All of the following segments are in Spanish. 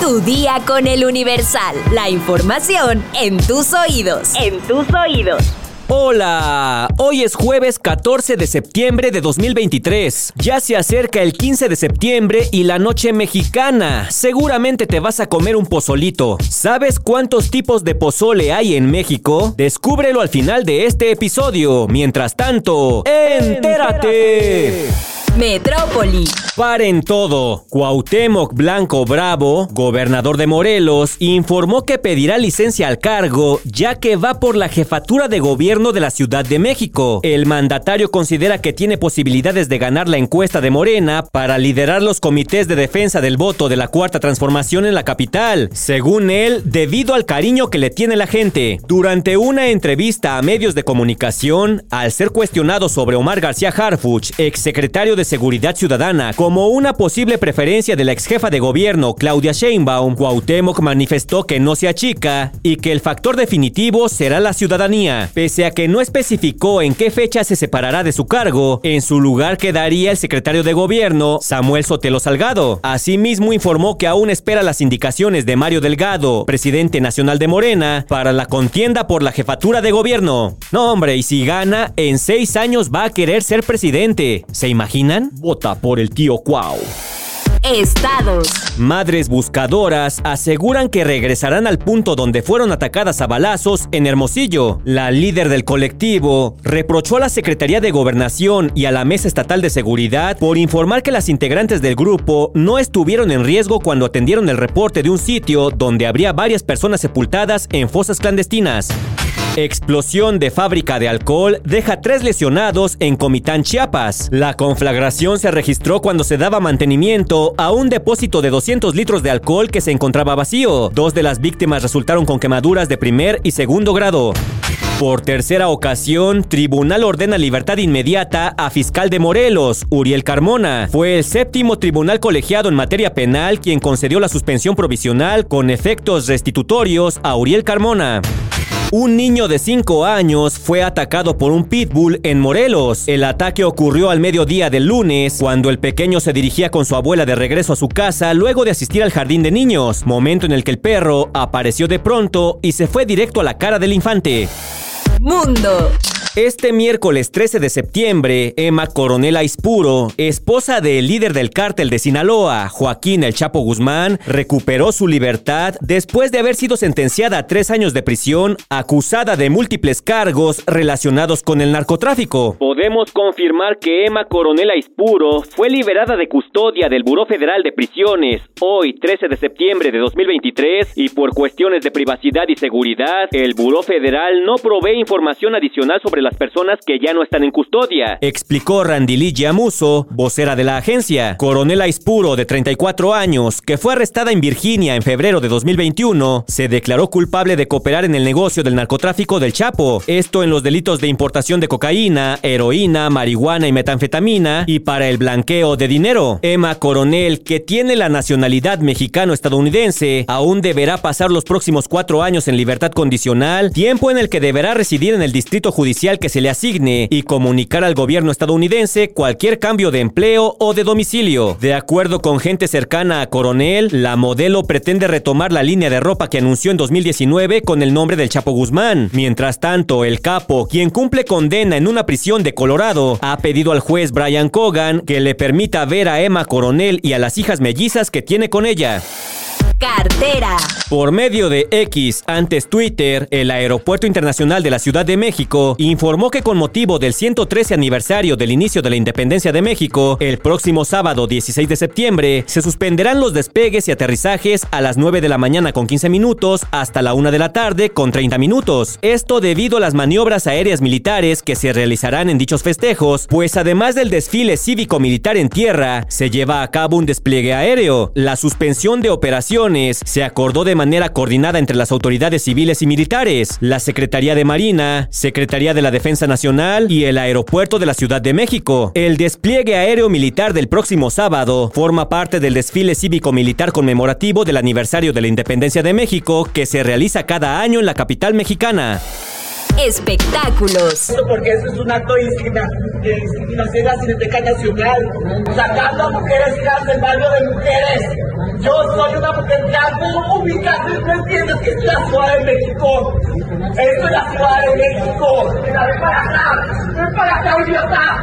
Tu día con el Universal. La información en tus oídos. En tus oídos. Hola, hoy es jueves 14 de septiembre de 2023. Ya se acerca el 15 de septiembre y la noche mexicana. Seguramente te vas a comer un pozolito. ¿Sabes cuántos tipos de pozole hay en México? Descúbrelo al final de este episodio. Mientras tanto, entérate. Metrópoli. Paren todo. Cuauhtémoc Blanco Bravo, gobernador de Morelos, informó que pedirá licencia al cargo ya que va por la jefatura de gobierno de la Ciudad de México. El mandatario considera que tiene posibilidades de ganar la encuesta de Morena para liderar los comités de defensa del voto de la Cuarta Transformación en la capital, según él, debido al cariño que le tiene la gente. Durante una entrevista a medios de comunicación, al ser cuestionado sobre Omar García Harfuch, exsecretario de Seguridad Ciudadana como una posible preferencia de la ex jefa de gobierno Claudia Sheinbaum, Cuauhtémoc manifestó que no se achica y que el factor definitivo será la ciudadanía. Pese a que no especificó en qué fecha se separará de su cargo, en su lugar quedaría el secretario de gobierno, Samuel Sotelo Salgado. Asimismo informó que aún espera las indicaciones de Mario Delgado, presidente nacional de Morena, para la contienda por la jefatura de gobierno. No hombre, y si gana, en seis años va a querer ser presidente. ¿Se imagina? Vota por el tío Cuau. Estados. Madres buscadoras aseguran que regresarán al punto donde fueron atacadas a balazos en Hermosillo. La líder del colectivo reprochó a la Secretaría de Gobernación y a la Mesa Estatal de Seguridad por informar que las integrantes del grupo no estuvieron en riesgo cuando atendieron el reporte de un sitio donde habría varias personas sepultadas en fosas clandestinas. Explosión de fábrica de alcohol deja tres lesionados en Comitán, Chiapas. La conflagración se registró cuando se daba mantenimiento a un depósito de 200 litros de alcohol que se encontraba vacío. Dos de las víctimas resultaron con quemaduras de primer y segundo grado. Por tercera ocasión, tribunal ordena libertad inmediata a fiscal de Morelos, Uriel Carmona. Fue el séptimo tribunal colegiado en materia penal quien concedió la suspensión provisional con efectos restitutorios a Uriel Carmona. Un niño de 5 años fue atacado por un pitbull en Morelos. El ataque ocurrió al mediodía del lunes, cuando el pequeño se dirigía con su abuela de regreso a su casa luego de asistir al jardín de niños, momento en el que el perro apareció de pronto y se fue directo a la cara del infante. Mundo. Este miércoles 13 de septiembre, Emma Coronel Aispuro, esposa del líder del cártel de Sinaloa, Joaquín El Chapo Guzmán, recuperó su libertad después de haber sido sentenciada a tres años de prisión, acusada de múltiples cargos relacionados con el narcotráfico. Podemos confirmar que Emma Coronel Aispuro fue liberada de custodia del Buró Federal de Prisiones hoy, 13 de septiembre de 2023, y por cuestiones de privacidad y seguridad, el Buró Federal no provee información adicional sobre las personas que ya no están en custodia, explicó Randili Yamuso, vocera de la agencia. Coronel Aispuro, de 34 años, que fue arrestada en Virginia en febrero de 2021, se declaró culpable de cooperar en el negocio del narcotráfico del Chapo, esto en los delitos de importación de cocaína, heroína, marihuana y metanfetamina, y para el blanqueo de dinero. Emma Coronel, que tiene la nacionalidad mexicano-estadounidense, aún deberá pasar los próximos cuatro años en libertad condicional, tiempo en el que deberá residir en el distrito judicial que se le asigne y comunicar al gobierno estadounidense cualquier cambio de empleo o de domicilio. De acuerdo con gente cercana a Coronel, la modelo pretende retomar la línea de ropa que anunció en 2019 con el nombre del Chapo Guzmán. Mientras tanto, el capo, quien cumple condena en una prisión de Colorado, ha pedido al juez Brian Cogan que le permita ver a Emma Coronel y a las hijas mellizas que tiene con ella. Cartera. Por medio de X, antes Twitter, el Aeropuerto Internacional de la Ciudad de México informó que con motivo del 113 aniversario del inicio de la independencia de México, el próximo sábado 16 de septiembre, se suspenderán los despegues y aterrizajes a las 9 de la mañana con 15 minutos hasta la 1 de la tarde con 30 minutos. Esto debido a las maniobras aéreas militares que se realizarán en dichos festejos, pues además del desfile cívico-militar en tierra, se lleva a cabo un despliegue aéreo. La suspensión de operaciones se acordó de manera coordinada entre las autoridades civiles y militares, la Secretaría de Marina, Secretaría de la Defensa Nacional y el Aeropuerto de la Ciudad de México. El despliegue aéreo militar del próximo sábado forma parte del desfile cívico-militar conmemorativo del aniversario de la Independencia de México que se realiza cada año en la capital mexicana. Espectáculos. Porque eso es un acto de discriminación a Cineteca Nacional. Sacando a mujeres trans del barrio de mujeres. Yo soy una mujer trans No entiendo que esto es la Ciudad de México. Esto es la Ciudad de México.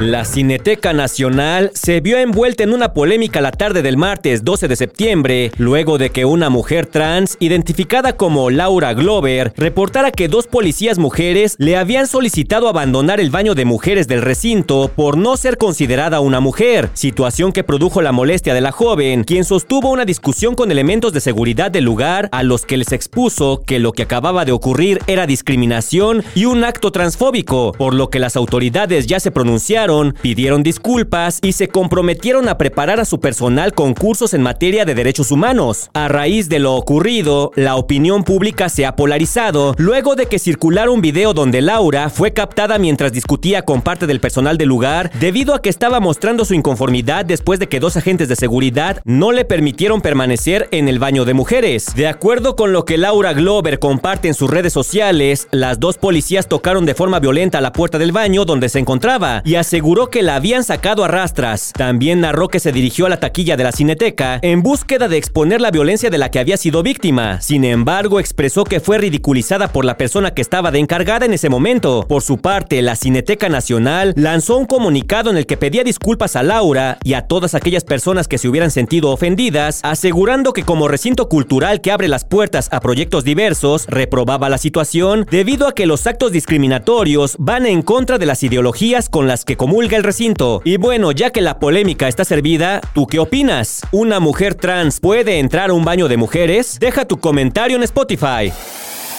La Cineteca Nacional se vio envuelta en una polémica la tarde del martes 12 de septiembre, luego de que una mujer trans, identificada como Laura Glover, reportara que dos policías mujeres le habían solicitado abandonar el baño de mujeres del recinto por no ser considerada una mujer, situación que produjo la molestia de la joven, quien sostuvo una discusión con elementos de seguridad del lugar a los que les expuso que lo que acababa de ocurrir era discriminación y un acto transfóbico, por lo que las autoridades ya se pronunciaron, pidieron disculpas y se comprometieron a preparar a su personal con cursos en materia de derechos humanos. A raíz de lo ocurrido, la opinión pública se ha polarizado luego de que circulara un video donde Laura fue captada mientras discutía con parte del personal del lugar debido a que estaba mostrando su inconformidad después de que dos agentes de seguridad no le permitieron permanecer en el baño de mujeres. De acuerdo con lo que Laura Glover comparte en sus redes sociales, las dos policías tocaron de forma violenta la puerta del baño donde se encontraba y aseguró que la habían sacado a rastras. También narró que se dirigió a la taquilla de la cineteca en búsqueda de exponer la violencia de la que había sido víctima. Sin embargo, expresó que fue ridiculizada por la persona que estaba de encargada en ese momento. Por su parte, la Cineteca Nacional lanzó un comunicado en el que pedía disculpas a Laura y a todas aquellas personas que se hubieran sentido ofendidas, asegurando que como recinto cultural que abre las puertas a proyectos diversos, reprobaba la situación debido a que los actos discriminatorios van en contra de las ideologías con las que comulga el recinto. Y bueno, ya que la polémica está servida, ¿tú qué opinas? ¿Una mujer trans puede entrar a un baño de mujeres? Deja tu comentario en Spotify.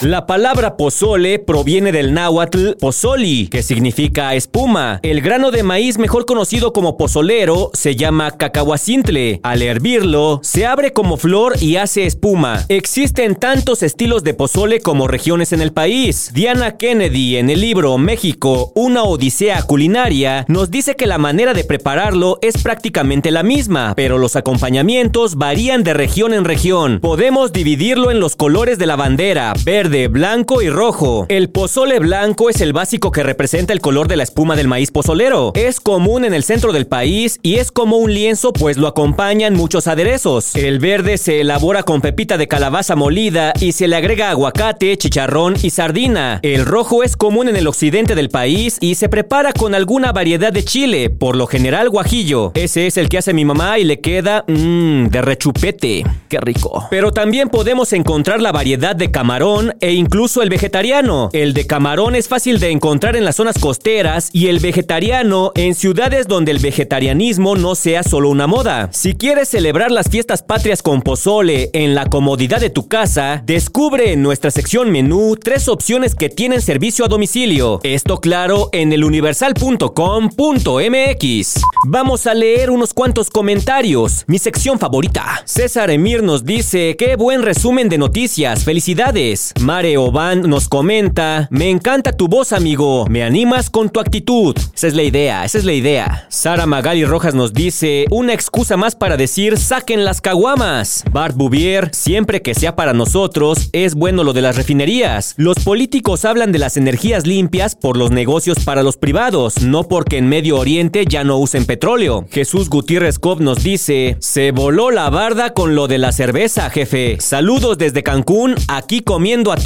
La palabra pozole proviene del náhuatl pozoli, que significa espuma. El grano de maíz mejor conocido como pozolero se llama cacahuacintle. Al hervirlo, se abre como flor y hace espuma. Existen tantos estilos de pozole como regiones en el país. Diana Kennedy, en el libro México, una odisea culinaria, nos dice que la manera de prepararlo es prácticamente la misma, pero los acompañamientos varían de región en región. Podemos dividirlo en los colores de la bandera, verde, blanco y rojo. El pozole blanco es el básico que representa el color de la espuma del maíz pozolero. Es común en el centro del país y es como un lienzo pues lo acompañan muchos aderezos. El verde se elabora con pepita de calabaza molida y se le agrega aguacate, chicharrón y sardina. El rojo es común en el occidente del país y se prepara con alguna variedad de chile, por lo general guajillo. Ese es el que hace mi mamá y le queda mmm, de rechupete. Qué rico. Pero también podemos encontrar la variedad de camarón, e incluso el vegetariano. El de camarón es fácil de encontrar en las zonas costeras y el vegetariano en ciudades donde el vegetarianismo no sea solo una moda. Si quieres celebrar las fiestas patrias con pozole en la comodidad de tu casa, descubre en nuestra sección menú tres opciones que tienen servicio a domicilio. Esto claro en eluniversal.com.mx. Vamos a leer unos cuantos comentarios. Mi sección favorita. César Emir nos dice, qué buen resumen de noticias. Felicidades. Mare Oban nos comenta, me encanta tu voz amigo, me animas con tu actitud. Esa es la idea, esa es la idea. Sara Magali Rojas nos dice, una excusa más para decir saquen las caguamas. Bart Bouvier, siempre que sea para nosotros, es bueno lo de las refinerías. Los políticos hablan de las energías limpias por los negocios para los privados, no porque en Medio Oriente ya no usen petróleo. Jesús Gutiérrez Cov nos dice, se voló la barda con lo de la cerveza, jefe. Saludos desde Cancún, aquí comiendo a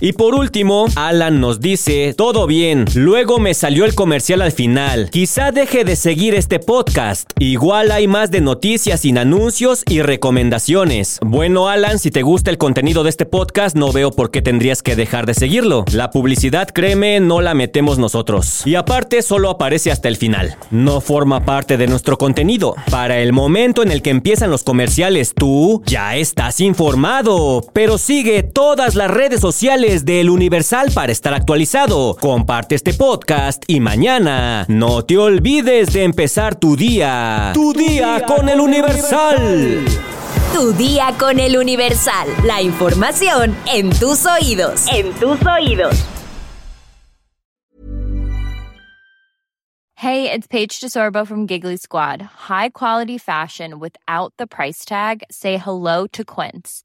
y por último, Alan nos dice, todo bien, luego me salió el comercial al final. Quizá deje de seguir este podcast. Igual hay más de noticias sin anuncios y recomendaciones. Bueno, Alan, si te gusta el contenido de este podcast, no veo por qué tendrías que dejar de seguirlo. La publicidad, créeme, no la metemos nosotros. Y aparte, solo aparece hasta el final. No forma parte de nuestro contenido. Para el momento en el que empiezan los comerciales, tú ya estás informado. Pero sigue todo todas las redes sociales del Universal para estar actualizado. Comparte este podcast y mañana no te olvides de empezar tu día. Tu día con el Universal. Tu día con el Universal. La información en tus oídos. En tus oídos. Hey, it's Paige DeSorbo from Giggly Squad. High quality fashion without the price tag. Say hello to Quince.